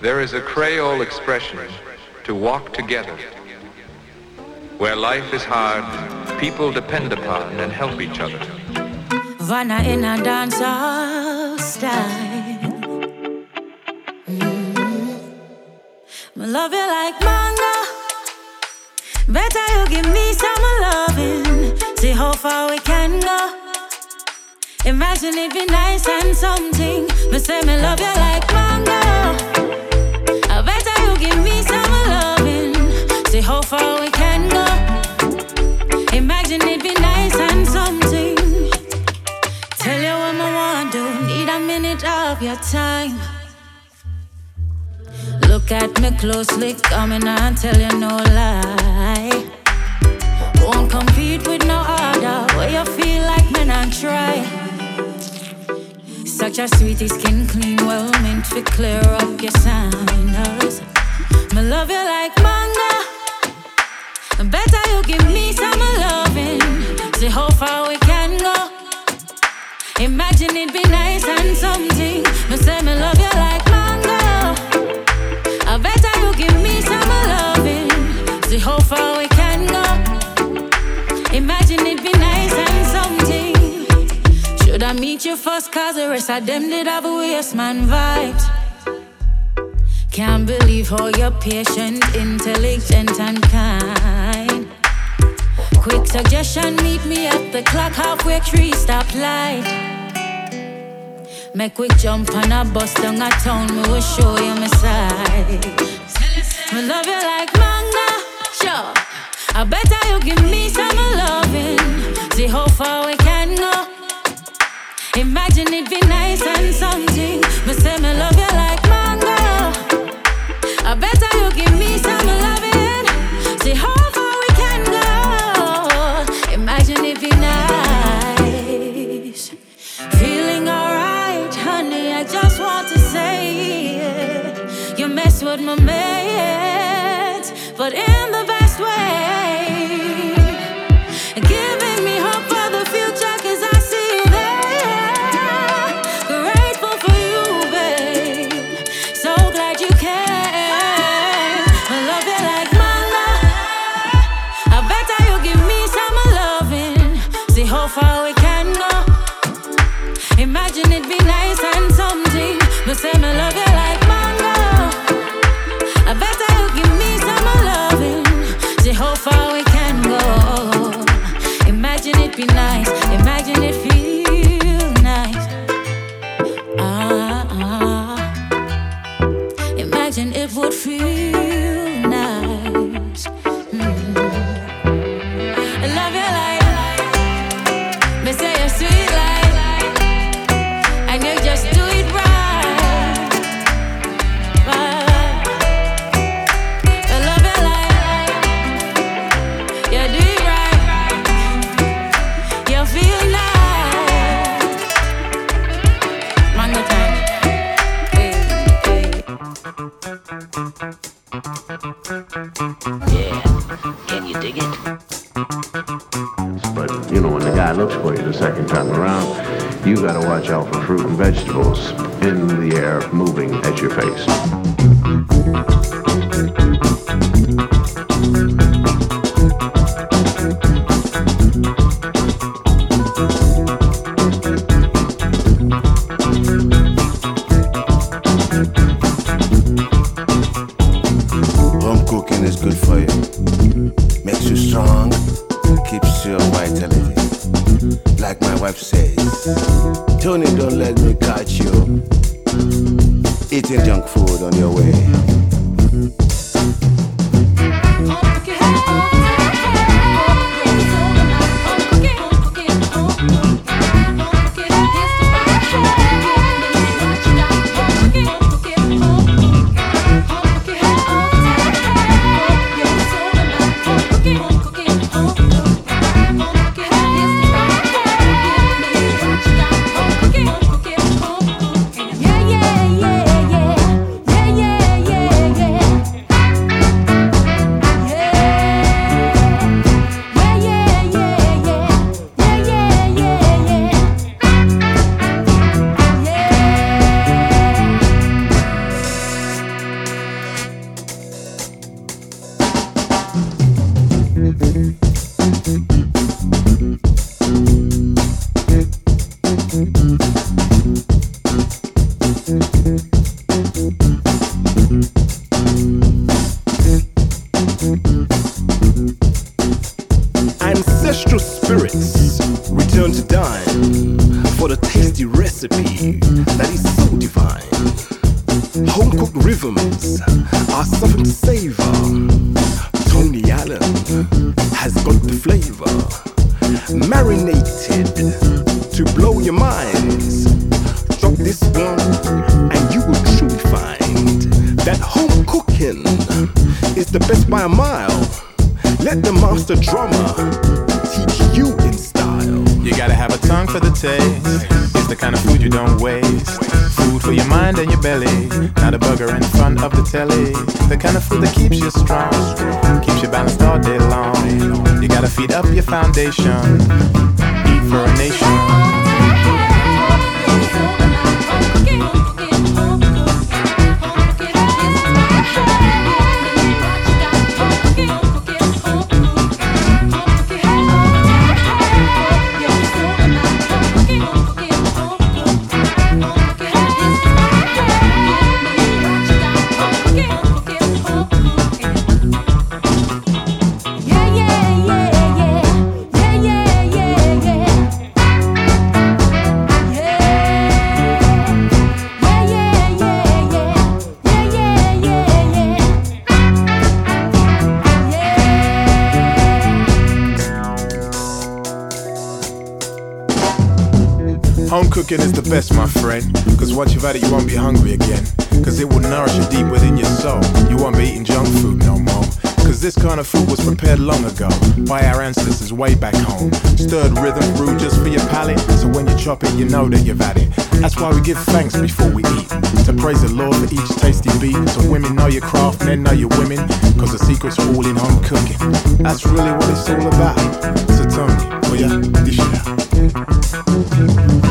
There is a Creole expression to walk together. Where life is hard, people depend upon and help each other. Vanna in a style. Mm. Love you like mango. Better you give me some loving. See how far we can go. Imagine it be nice and something. Me say me love you like. See how far we can go. Imagine it'd be nice and something. Tell you what I want to. Need a minute of your time. Look at me closely, coming and tell you no lie. Won't compete with no other. Where you feel like men and try. Such a sweetie, skin clean, well meant to clear up your signals. Me love you like manga. Better you give me some loving. See how far we can go. Imagine it be nice and something. Me say me love you like mango. I better you give me some loving. See how far we can go. Imagine it'd be nice and something. Should I meet you first? Cause the rest of them did have a waste man vibes. Can't believe how you're patient, intelligent, and kind. Quick suggestion, meet me at the clock halfway tree stoplight. Make quick jump on a bus down a town, me will show you my side. Me love you like manga, sure. I better you give me some loving. See how far we can go. Imagine it be nice and something. Me say me love you like With my but in the best way. Cooking is the best, my friend. Cause once you've had it, you won't be hungry again. Cause it will nourish you deep within your soul. You won't be eating junk food no more. Cause this kind of food was prepared long ago by our ancestors way back home. Stirred rhythm brewed just for your palate. So when you chop it, you know that you've had it. That's why we give thanks before we eat. To praise the Lord for each tasty beat. So women know your craft, men know your women. Cause the secret's all in home cooking. That's really what it's all about. So tell me, oh yeah, dish it out.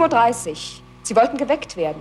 7.30 Uhr. Sie wollten geweckt werden.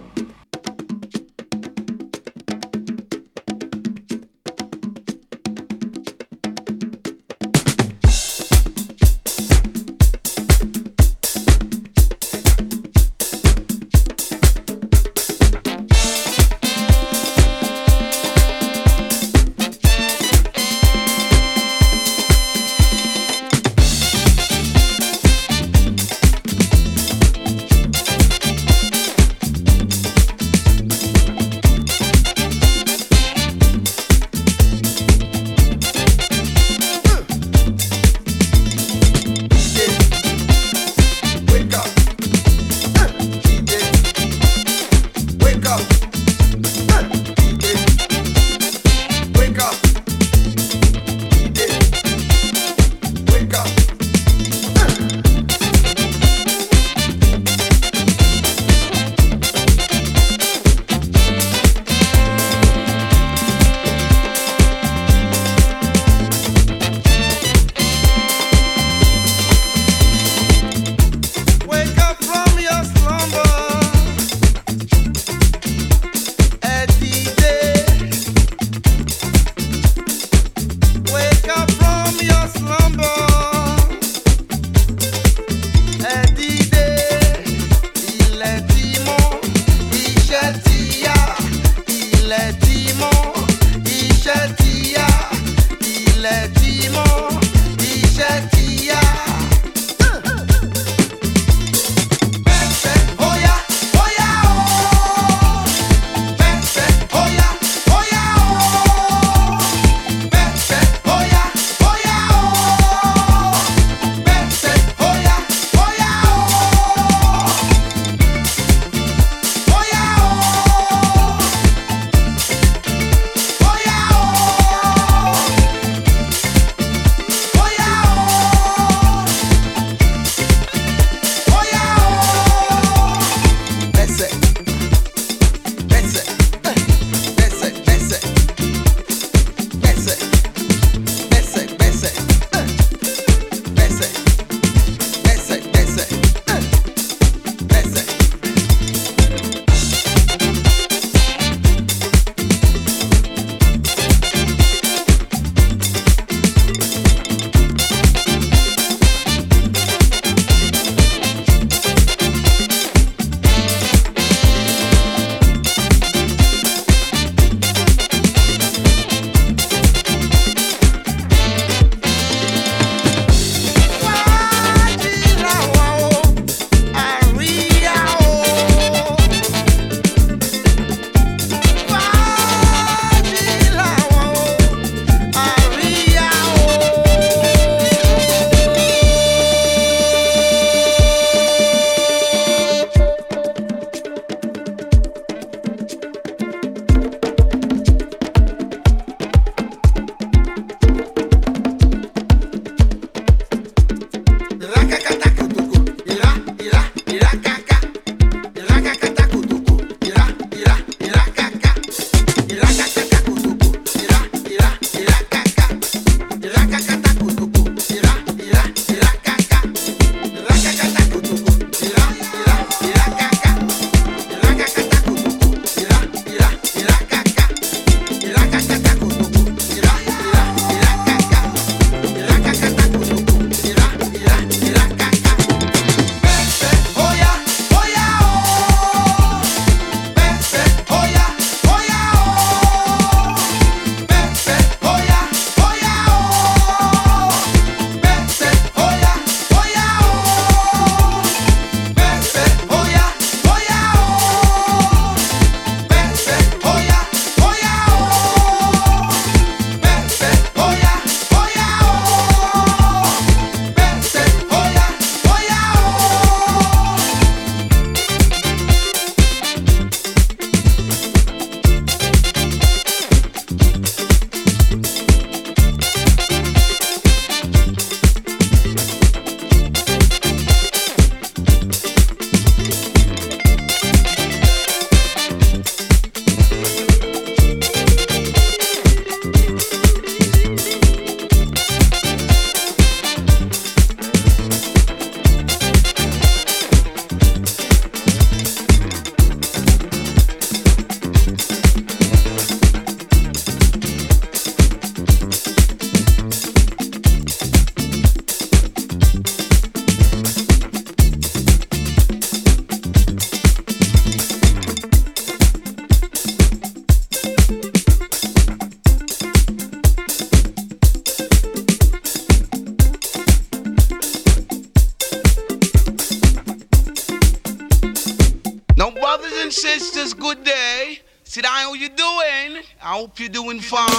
and sisters, good day. Sit down, how you doing? I hope you're doing fine.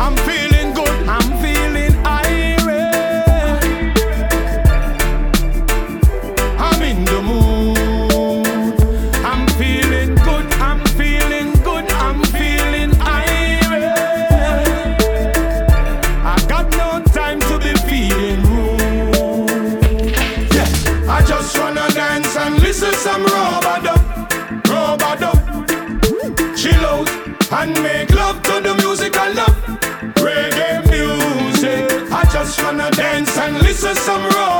I'm feeling good. I'm and listen some rubber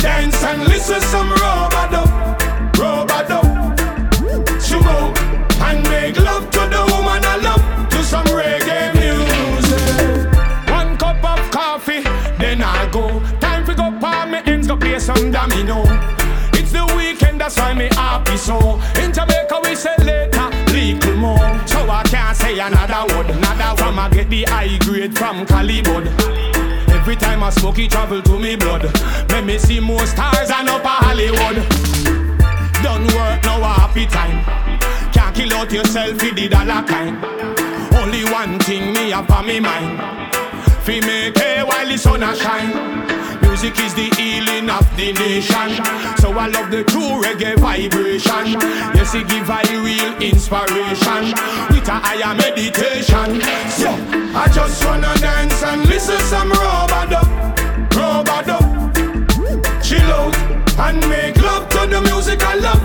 dance and listen some dub, rubber dub. Smoke and make love to the woman I love to some reggae music. One cup of coffee, then I go. Time to go palm me ends, go play some domino. It's the weekend, that's why me happy so. In Jamaica we say later, little more. So I can't say another word, another from I get the high grade from Calibod. Every time I smoke, it travel to me blood. Make me see more stars and up a Hollywood. Done work, now a happy time. Can't kill out yourself with the dollar kind. Only one thing me have on me mind. Fi make hay while the sun a shine. Music is the healing of the nation. So I love the true reggae vibration. Yes, it give I real inspiration. With a higher meditation. So I just wanna dance and listen some rubber dub. Chill out and make love to the music I love.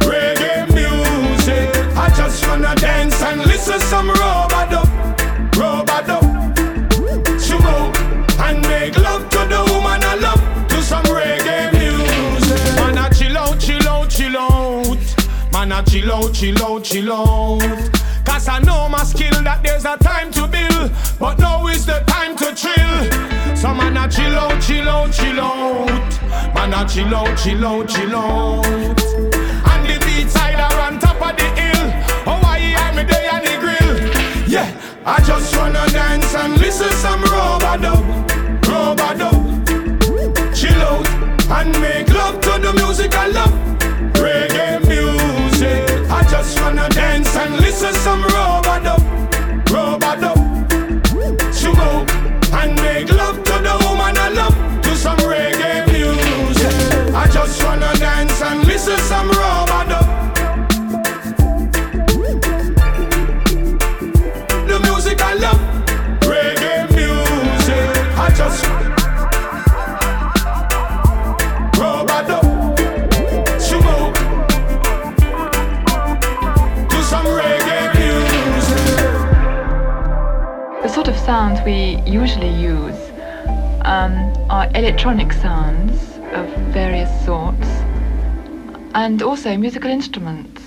Reggae music. I just wanna dance and listen some rubber I chill out, chill out, chill out. Cause I know my skill that there's a time to build, but now is the time to chill. So man, I chill out, chill out, chill out. Man, I chill out, chill out, chill out. And the beat side are on top of the hill. Oh, I hear me there on the grill. Yeah, I just wanna dance and listen some rubber dub. Chill out and make love to the music I love. Sounds we usually use um, are electronic sounds of various sorts and also musical instruments.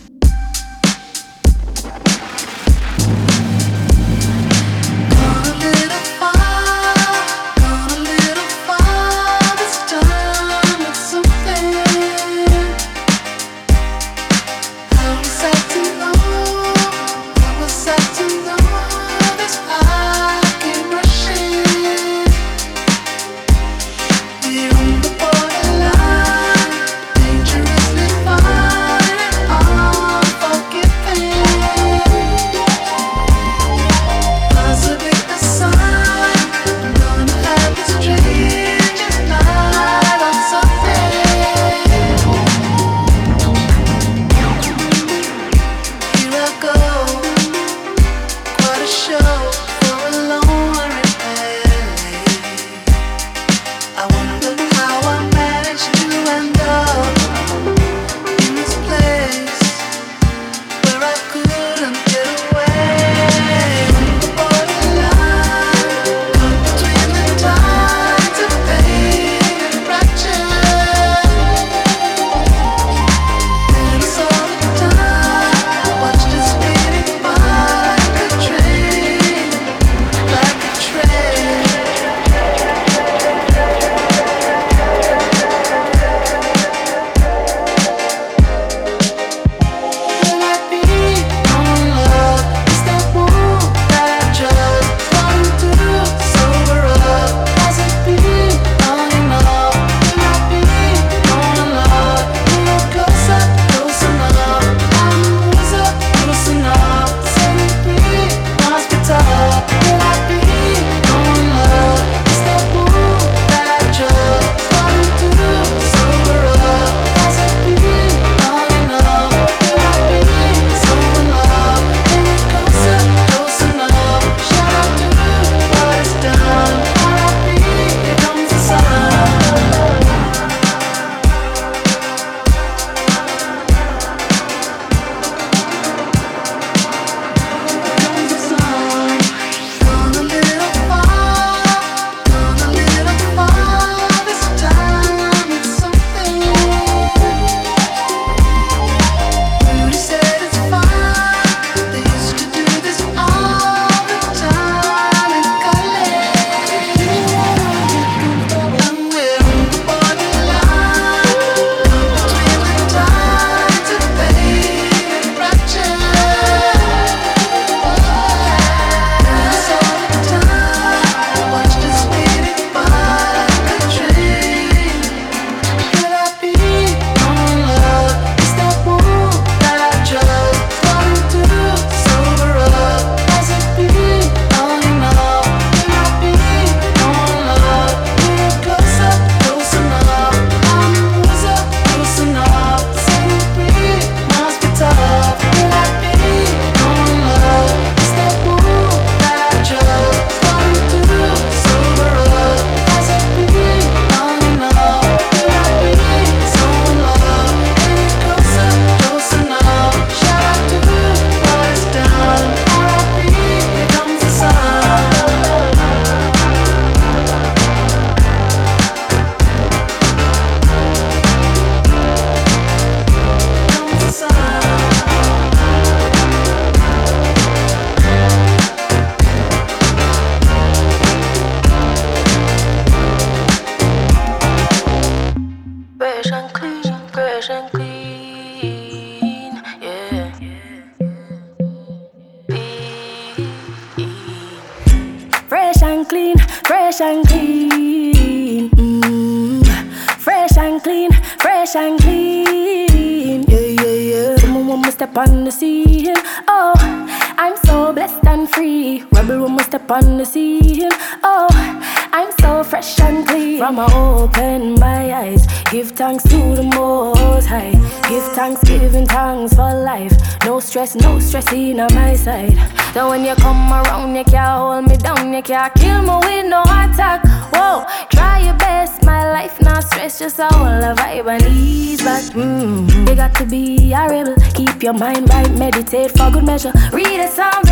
Stress, no in on my side. So when you come around, you can't hold me down, you can't kill me with no attack. Whoa, try your best, my life not stress, just a whole vibe and ease back. Mm, you got to be a rebel, keep your mind right, meditate for good measure. Read a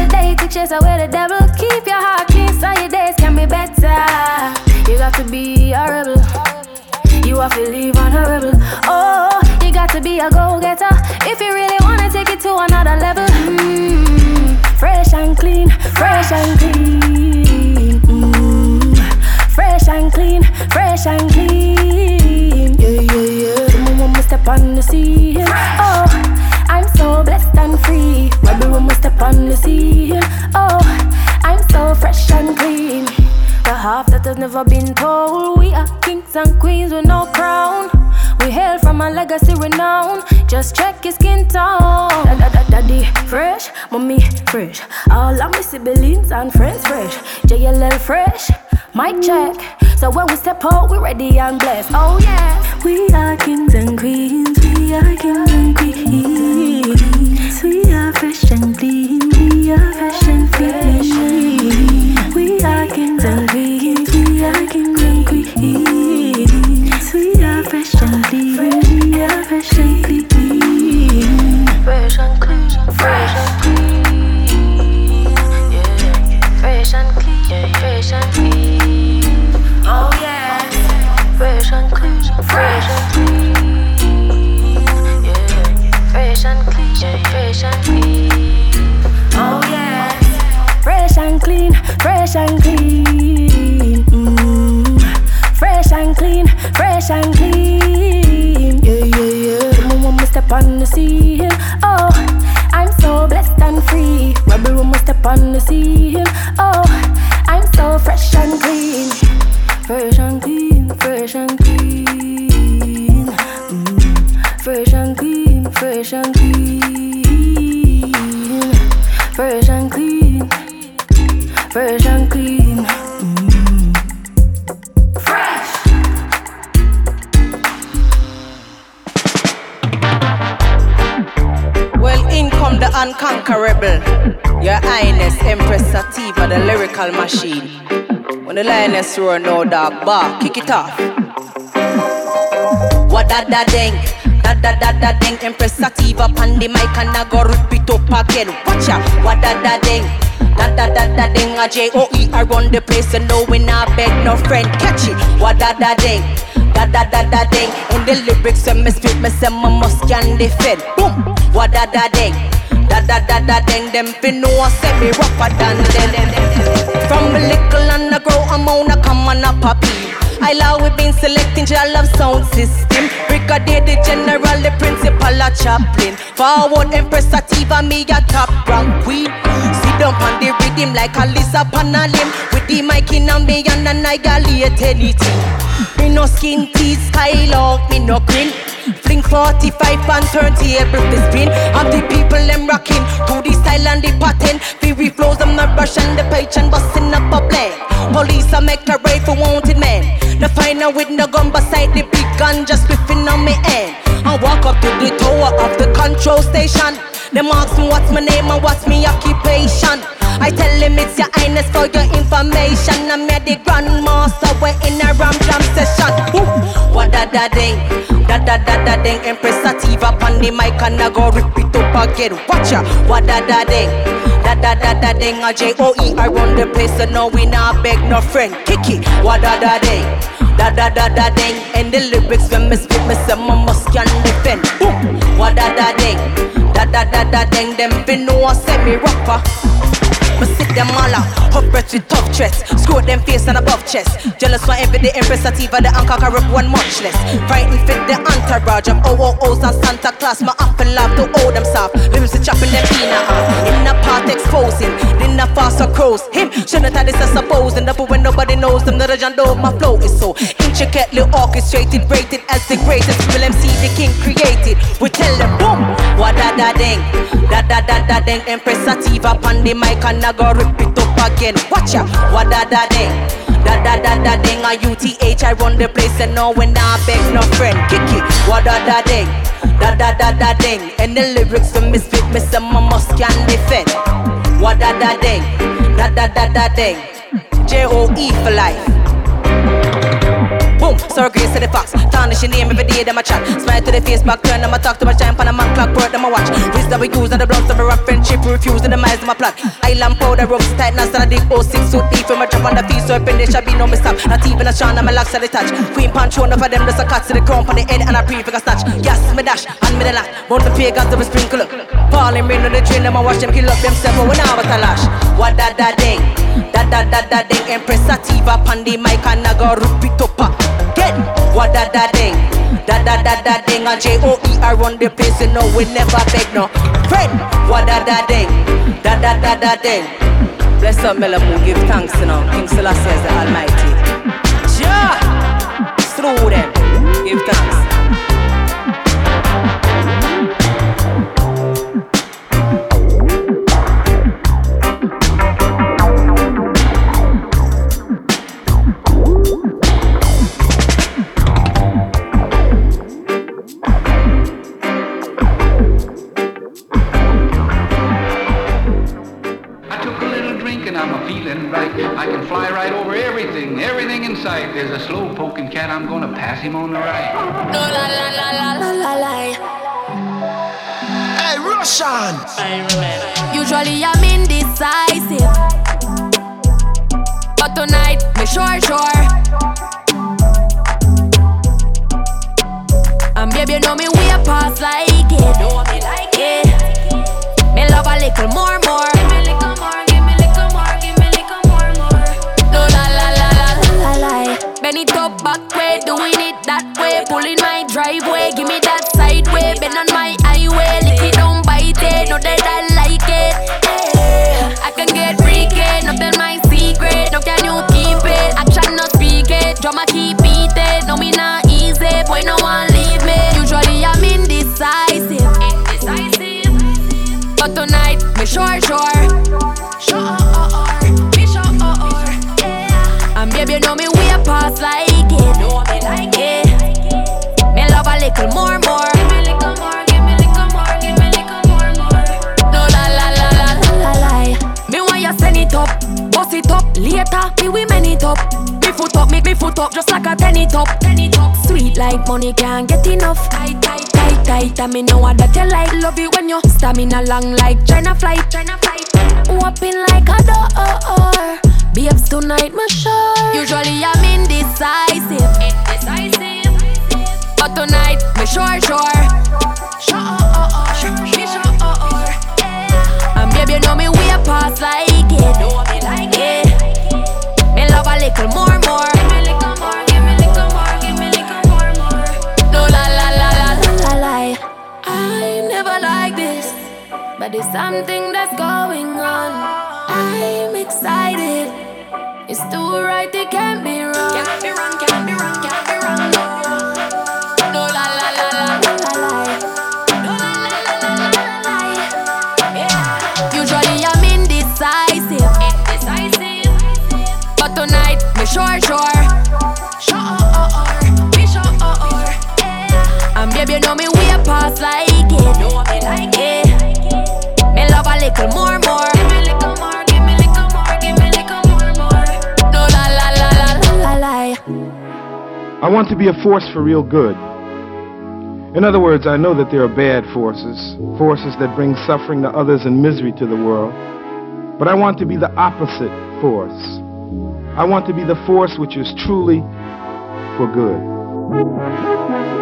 day to chase away the devil. The scene. Oh, I'm so blessed and free. Rebel when we step on the scene. Oh, I'm so fresh and clean. The half that has never been told. We are kings and queens with no crown. We hail from a legacy renown. Just check his skin tone. Da, da, da, daddy fresh, mommy fresh. All of my siblings and friends fresh. JLL fresh, mic check. So when we step out, we ready and blessed. Oh yeah, we are kings and queens. We are kings and queens. We are fresh and clean. We are fresh and clean. We are kings and queens. We are kings and queens. We are fresh and clean. We are fresh and clean. Fresh and clean, fresh and clean. Yeah, fresh and clean, fresh and clean. On the scene. Oh. Oh, I'm so fresh and clean. Fresh and clean, fresh and clean. Mm. Fresh and clean, fresh and clean. Fresh and clean, fresh and clean. Mm. Fresh. Well, in come the unconquerable, Your Highness Empress Sativa, the lyrical machine. When the lioness roar, no dog bark, kick it off. What da da ding, da da da da ding. Empress Sativa pan the mic and I go rip it up again. Watch out, what da da ding. Da da da da ding, a J O E I run the place and no we not beg no friend. Catch it, what da da ding. Da da da da ding. In the lyrics when me spit, me say me must can defend. Boom, what da da ding. Da da da da ding. Them fi know say me rougher than them. From a little and I grow, I'm on a come on a poppy. I love we been selecting your love sound system. Brigadier the general, the principal, a chaplain. Forward Empress Sativa, me a top rank queen. Sit down on the rhythm like a Lisa Panalim. With the mic in a me and annihilate anything. Me no skin teeth, skylark, me no grin. Fling 45 and turn table to spin. Of the people them rocking to the style and the pattern. Fury flows, I'm not rushing the page and busting up a blend. Police I make a raid for wanted men. The final with no gun beside the big gun just whipping on me end. I walk up to the tower of the control station. Them ask me what's my name and what's my occupation. I tell them it's your highness for your information. I'm here the grandmaster, we're in a ram jam session. Ooh, what da da ding, da da da da ding. Empress Sativa on the mic and I go rip it up again. Watch ya, what da da ding, da da da da ding. A J O E I run the place, so no we not beg no friend. Kick it, what da da ding. Da da da da ding, and the lyrics when me spit, me say my must can defend. Boom, what da da ding, da da da da ding. Them fi know I say me. Sit them all out, hot breath with tough threats. Screw them face and above chest. Jealous for every day, Empress the anchor rep one much less. Frightened fit the entourage of OOOs oh, oh, oh, and Santa Claus. My and love to hold them soft. Limbs to chopping them peanut off. In the part exposing, in the faster crows. Him, shouldn't have this, I suppose. And when nobody knows them, the legend of my flow is so intricately orchestrated, rated as the greatest. Will MC the king created. We tell them, boom, what da da ding, da da da da ding. Empress Sativa the mic and I go rip it up again. Watch ya, what da da ding. Da da da da ding a UTH I run the place and no when I beg no friend. Kick it, what da da ding Da da da da ding And the lyrics to misfit me some my must can defend What da da ding Da da da da ding J-O-E for life Boom, Sir Grace to the fox. Tarnish your name every day, them a chat. Smile to the face, back turn them a talk to my shine, pan a man clock, work them a watch. Wrist that we use and the bloods of a rock friendship, refuse and the miles them a plot. Island powder, ropes tight, now stand a deep 06 suit deep from a drop on the feet, so up in there shall be no mistake. Not even a shine, I'm a locks at the touch. Queen punch, one of them, just a cut to the crown, on the head, and a prefix a snatch. Yes, me dash, and me the. Bout the pagans, they sprinkle up. Falling rain on the train, them a watch them kill up themselves, but when I was a lash. What da da ding, da da da ding, Empress Sativa, Pandi, Mike, and I go repeat up. Get what da da ding, da da da da ding. A J O E I run the place, you know we never beg no. Friend, what da da ding, da da da da ding. Bless up, Melamu, give thanks, you know. King Selassie is the Almighty. Jah, through them, give thanks. Gonna him on the right. No la la la la la la la. Hey, Russian! Usually I'm indecisive, but tonight me sure sure. And baby, you know me way past like it. Me like it. Me love a little more more. Past like it. Know me like it. Me love a little more, more. Give me little more, give me little more, give me little more, more. No la la la la la la la. Me want you send it up, bust it up later. Me we man it up. Me foot up, make me foot up just like a tenny top. Tenny top. Sweet like money can't get enough. Tight, tight, tight, tight. And me know that you like. Love it when you stamina long like China flight. China flight. Open like a door. Babes tonight, me sure. Usually I'm indecisive. Indecisive. But tonight, me sure, sure. Sure, sure. And baby, you know me way past like it. Know me like it. Me love a little more, more. It's something that's going on. I'm excited. It's too right, it can't be wrong. Can't be wrong, can't be wrong, can't be wrong. No la la la la la la. No la la la la la la. Yeah. Usually I'm indecisive. Indecisive. But tonight, me sure, sure. Sure, me sure. And baby, you know me way past like little more, more. Give me little more, give me little more, give me little more, more. No la la la la la la. I want to be a force for real good. In other words, I know that there are bad forces, forces that bring suffering to others and misery to the world. But I want to be the opposite force. I want to be the force which is truly for good.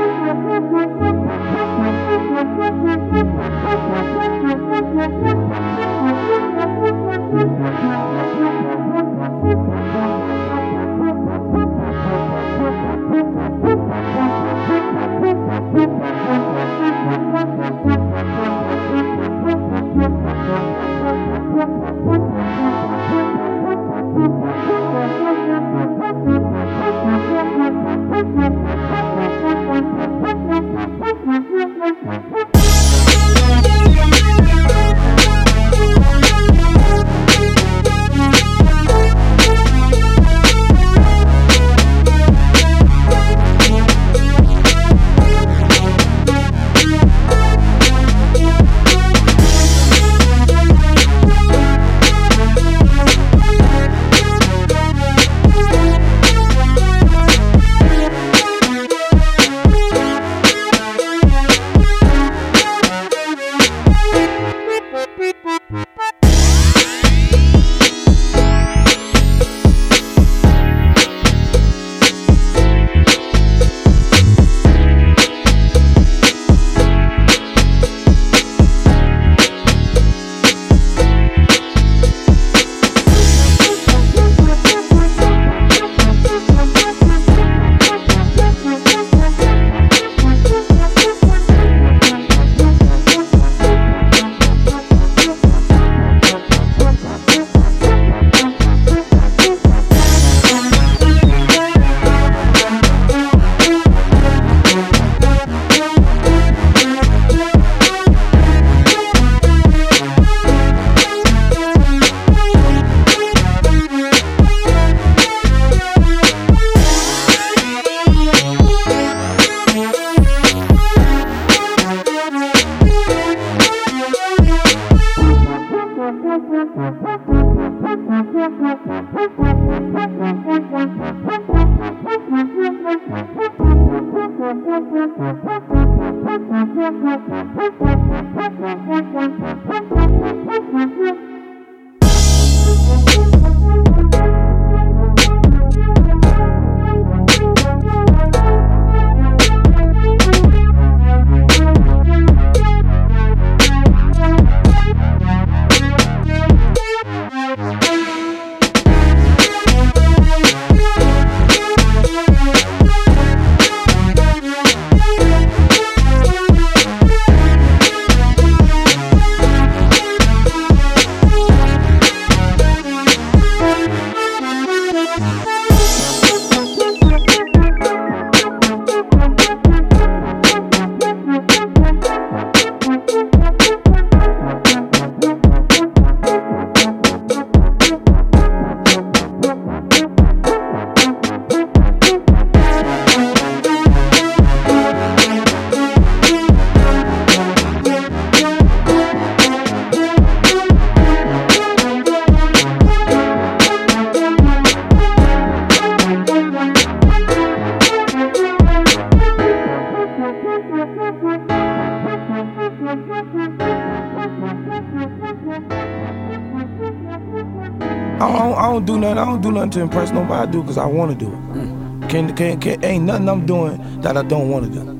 Don't want to do.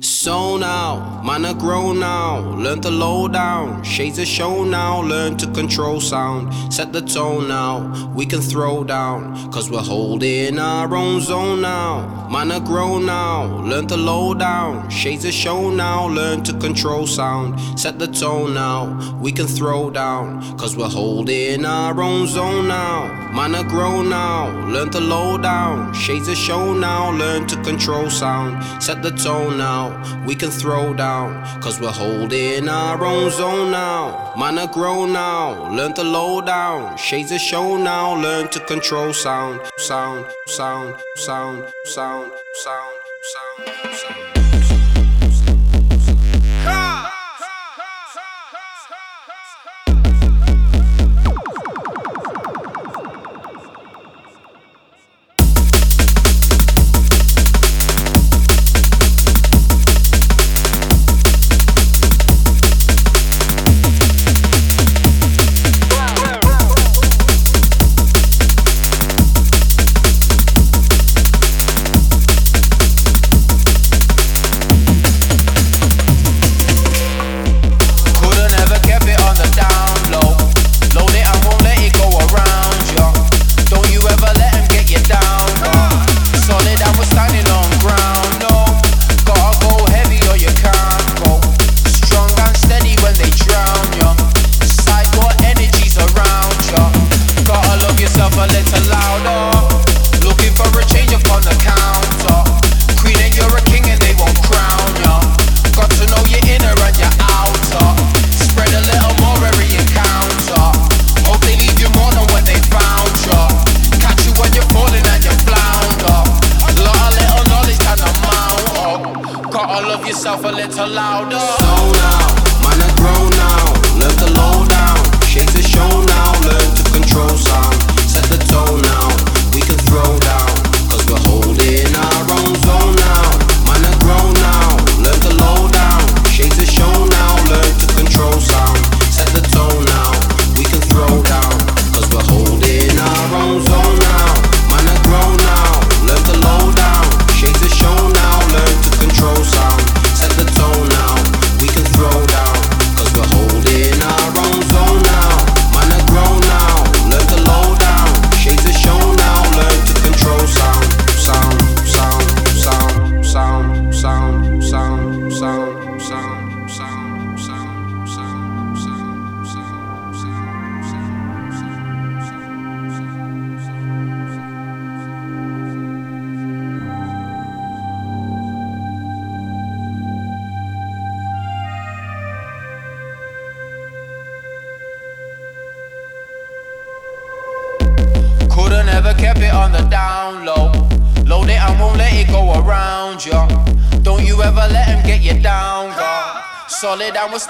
So now, man, I grow now, learn to low down. Shades of show now, learn to control sound. Set the tone now, we can throw down. Cause we're holding our own zone now. Man, I grow now, learn to low down. Shades of show now, learn to control sound. Set the tone now, we can throw down. Cause we're holding our own zone now. Man, grow now, learn to low down. Shades of show now, learn to control sound. Set the tone now we can throw down. Cause we're holding our own zone now. Man, grow now, learn to low down. Shades of show now, learn to control sound, sound, sound, sound, sound, sound,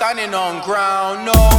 standing on ground. No,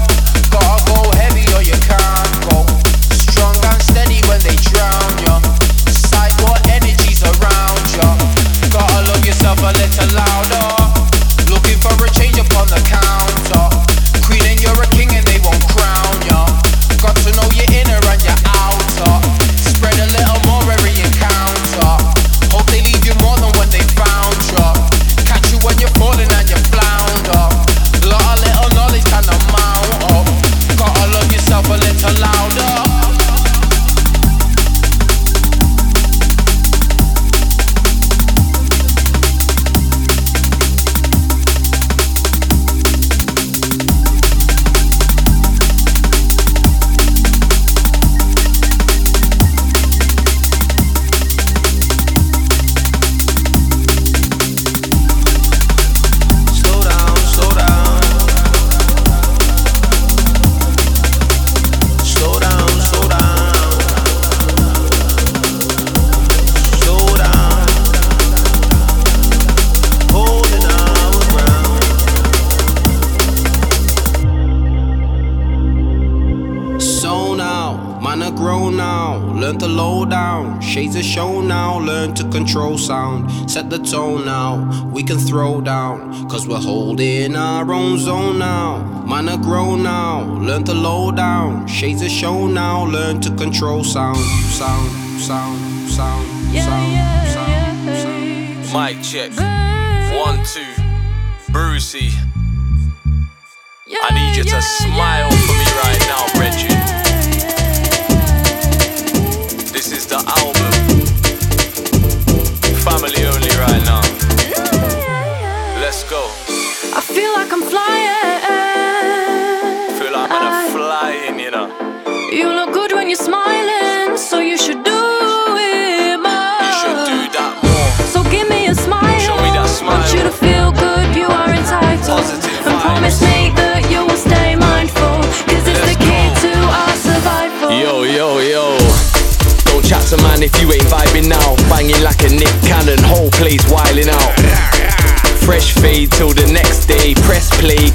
control sound. Sound,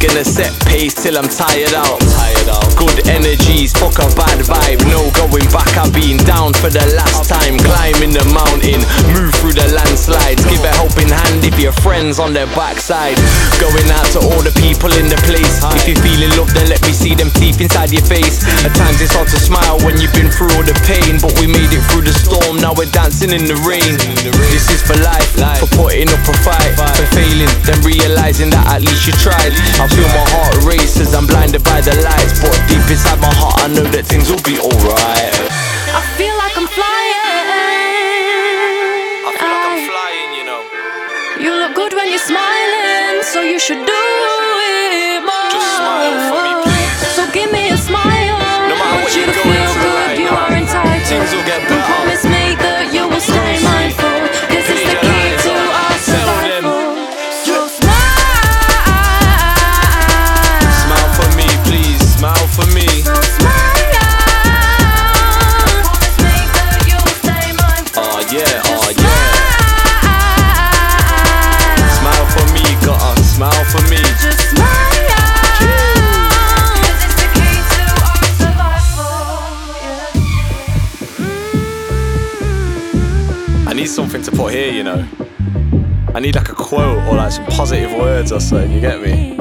gonna set pace till I'm tired out. Tired out. Good energies, fuck a bad vibe. No going back, I've been down for the last time. Climbing the mountain, move through the landslides. Give a helping hand if your friends on their backside. Going out to all the people in the place. If you're feeling love, then let me see them teeth inside your face. At times it's hard to smile when you've been through all the pain, but we made it through the storm. Now we're dancing in the rain. This is for life, for putting up a fight, for failing, then realizing that at least you tried. I feel my heart race as I'm blinded by the lights, but deep inside my heart, I know that things will be alright. I feel like I'm flying. I feel like I'm flying, you know. You look good when you're smiling, so you should do it more. Just smile for me, please. So give me a smile. No matter Want what you you're to going through right you now, are entitled. things will get better. Put here, you know. I need like a quote or like some positive words or something, you get me?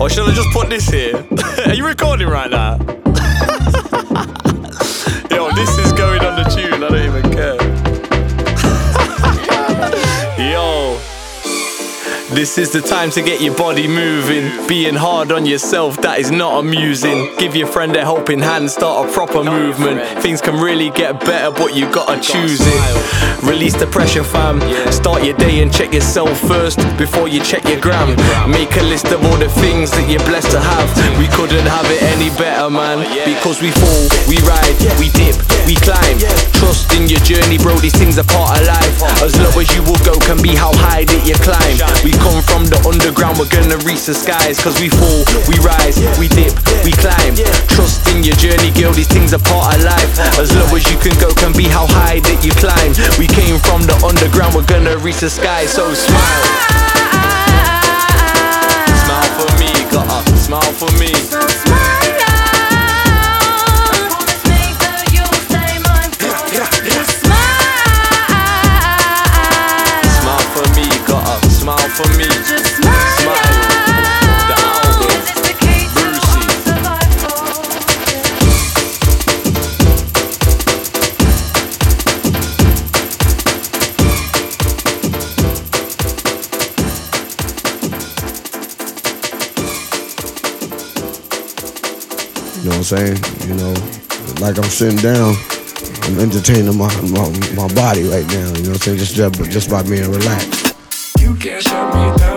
Or should I just put this here? Are you recording right now? Yo, this is going on the tune, I don't even care. This is the time to get your body moving. Being hard on yourself, that is not amusing. Give your friend a helping hand, start a proper movement. Things can really get better, but you gotta choose it. Release the pressure, fam. Start your day and check yourself first before you check your gram. Make a list of all the things that you're blessed to have. We couldn't have it any better, man. Because we fall, we ride, we dip, we climb. Trust in your journey, bro. These things are part of life. As low as you will go can be how high that you climb. We come from the underground, we're gonna reach the skies. Cause we fall, we rise, we dip, we climb. Trust in your journey, girl. These things are part of life. As low as you can go can be how high that you climb. We came from the underground, we're gonna reach the sky. So smile. Smile for me, gotta smile for me. saying? You know, like I'm sitting down, I'm entertaining my, my, my body right now, you know what I'm saying? Just, just by being relaxed. You can't shut me down.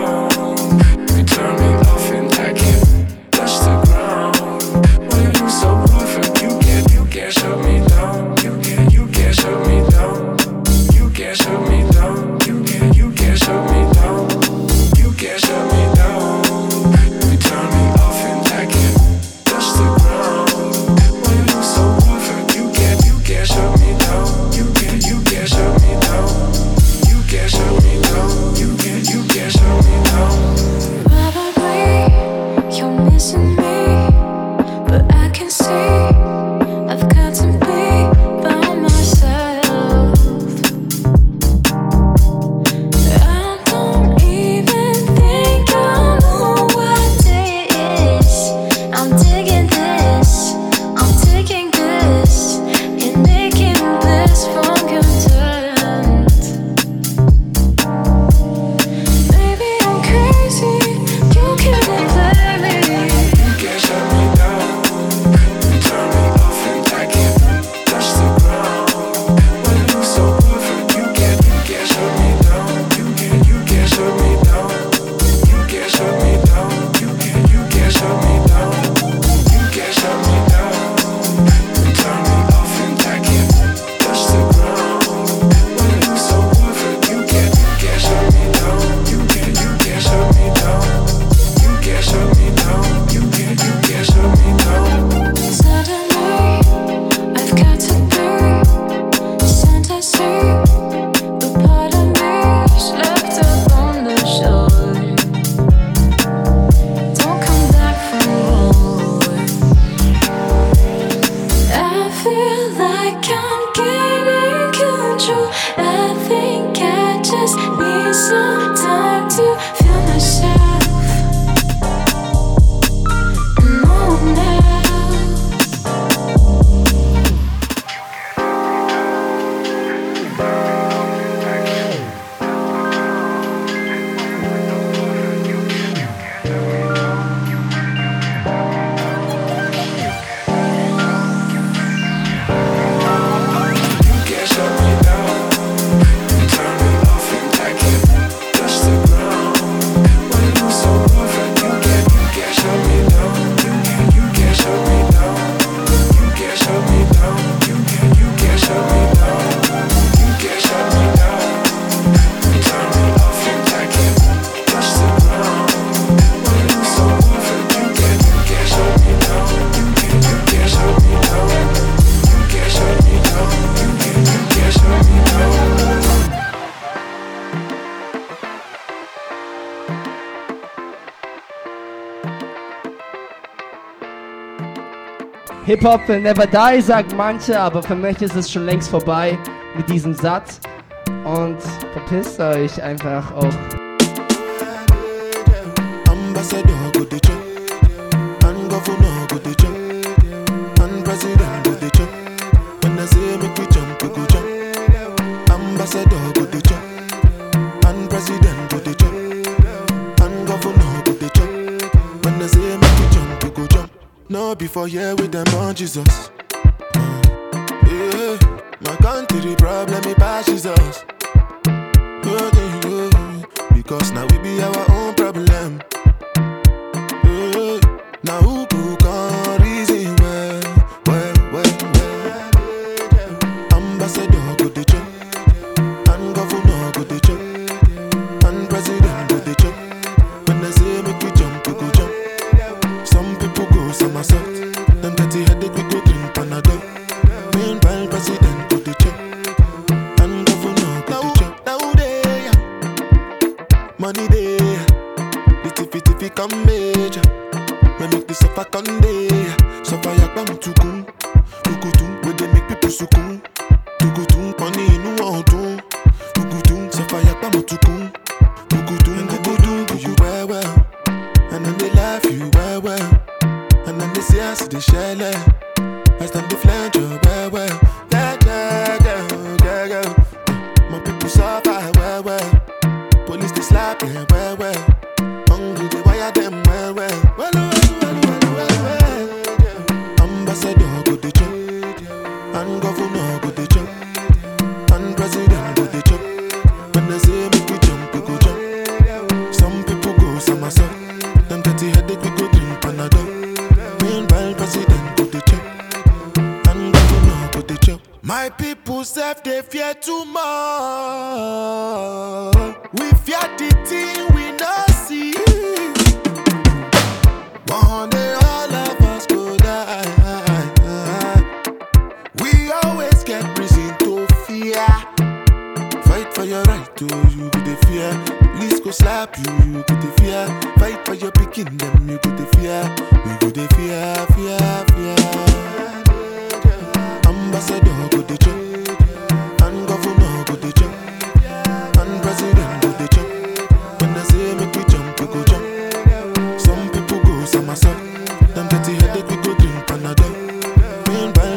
Hip-Hop will never die, sagt manche, aber für mich ist es schon längst vorbei mit diesem Satz. Und verpisst euch einfach auch. Ambassador, for here with them on Jesus. Yeah, my country problem it passes Jesus. Oh, because now we be our own problem.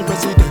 siempre soy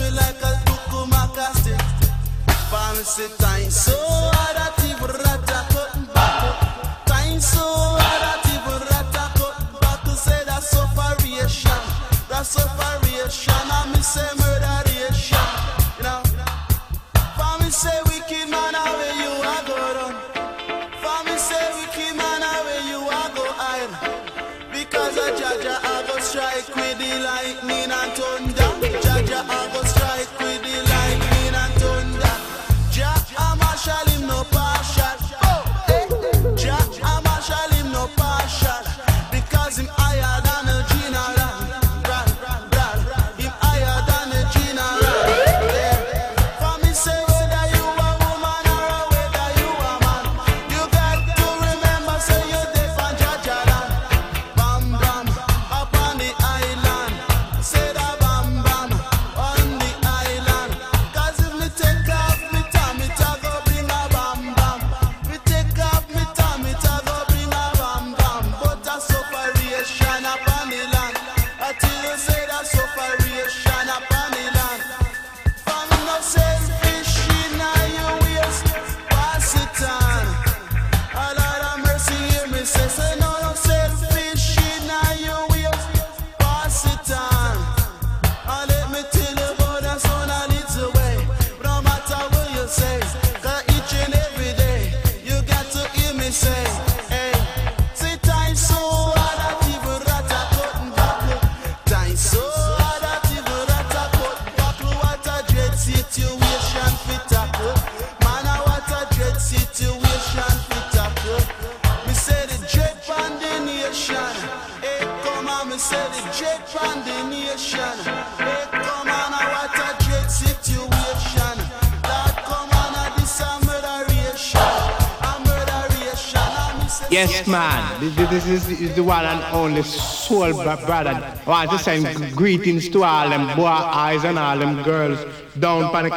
me like a cuckoo macassar. Fancy time so. this is, the one and only soul brother. Oh, I want to send greetings to all them boy eyes and all them girls down by the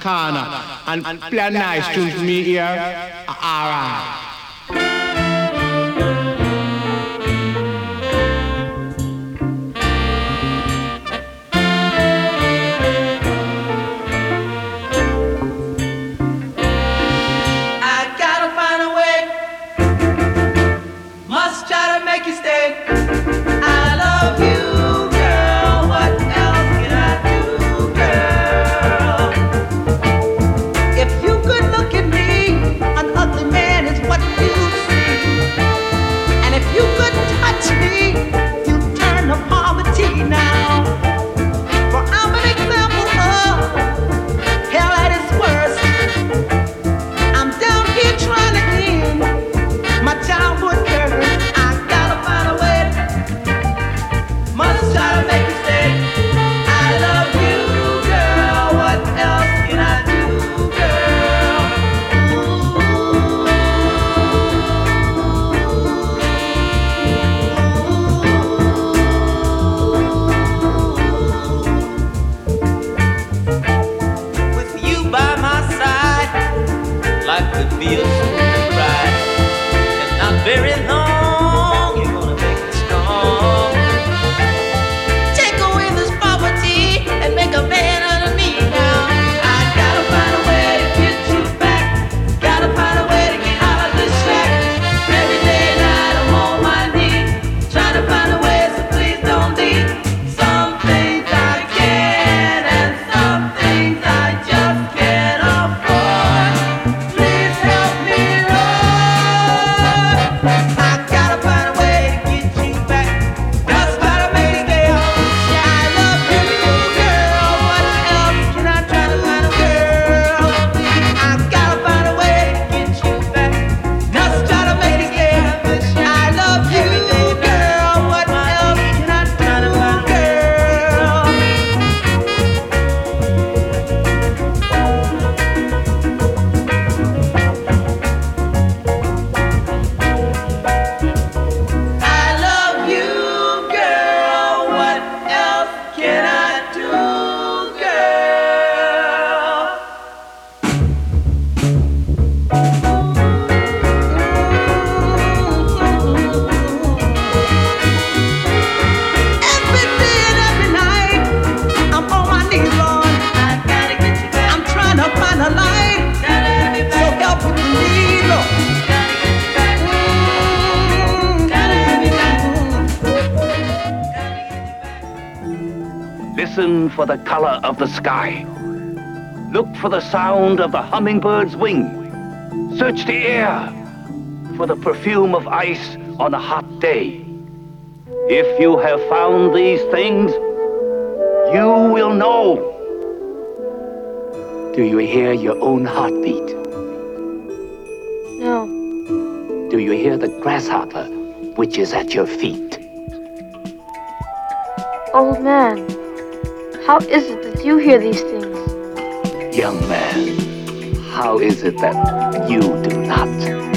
corner and play a nice tune to me here. All right. color of the sky. Look for the sound of the hummingbird's wing. Search the air for the perfume of ice on a hot day. If you have found these things, you will know. Do you hear your own heartbeat? No. Do you hear the grasshopper which is at your feet? Old man. How is it that you hear these things? Young man, how is it that you do not?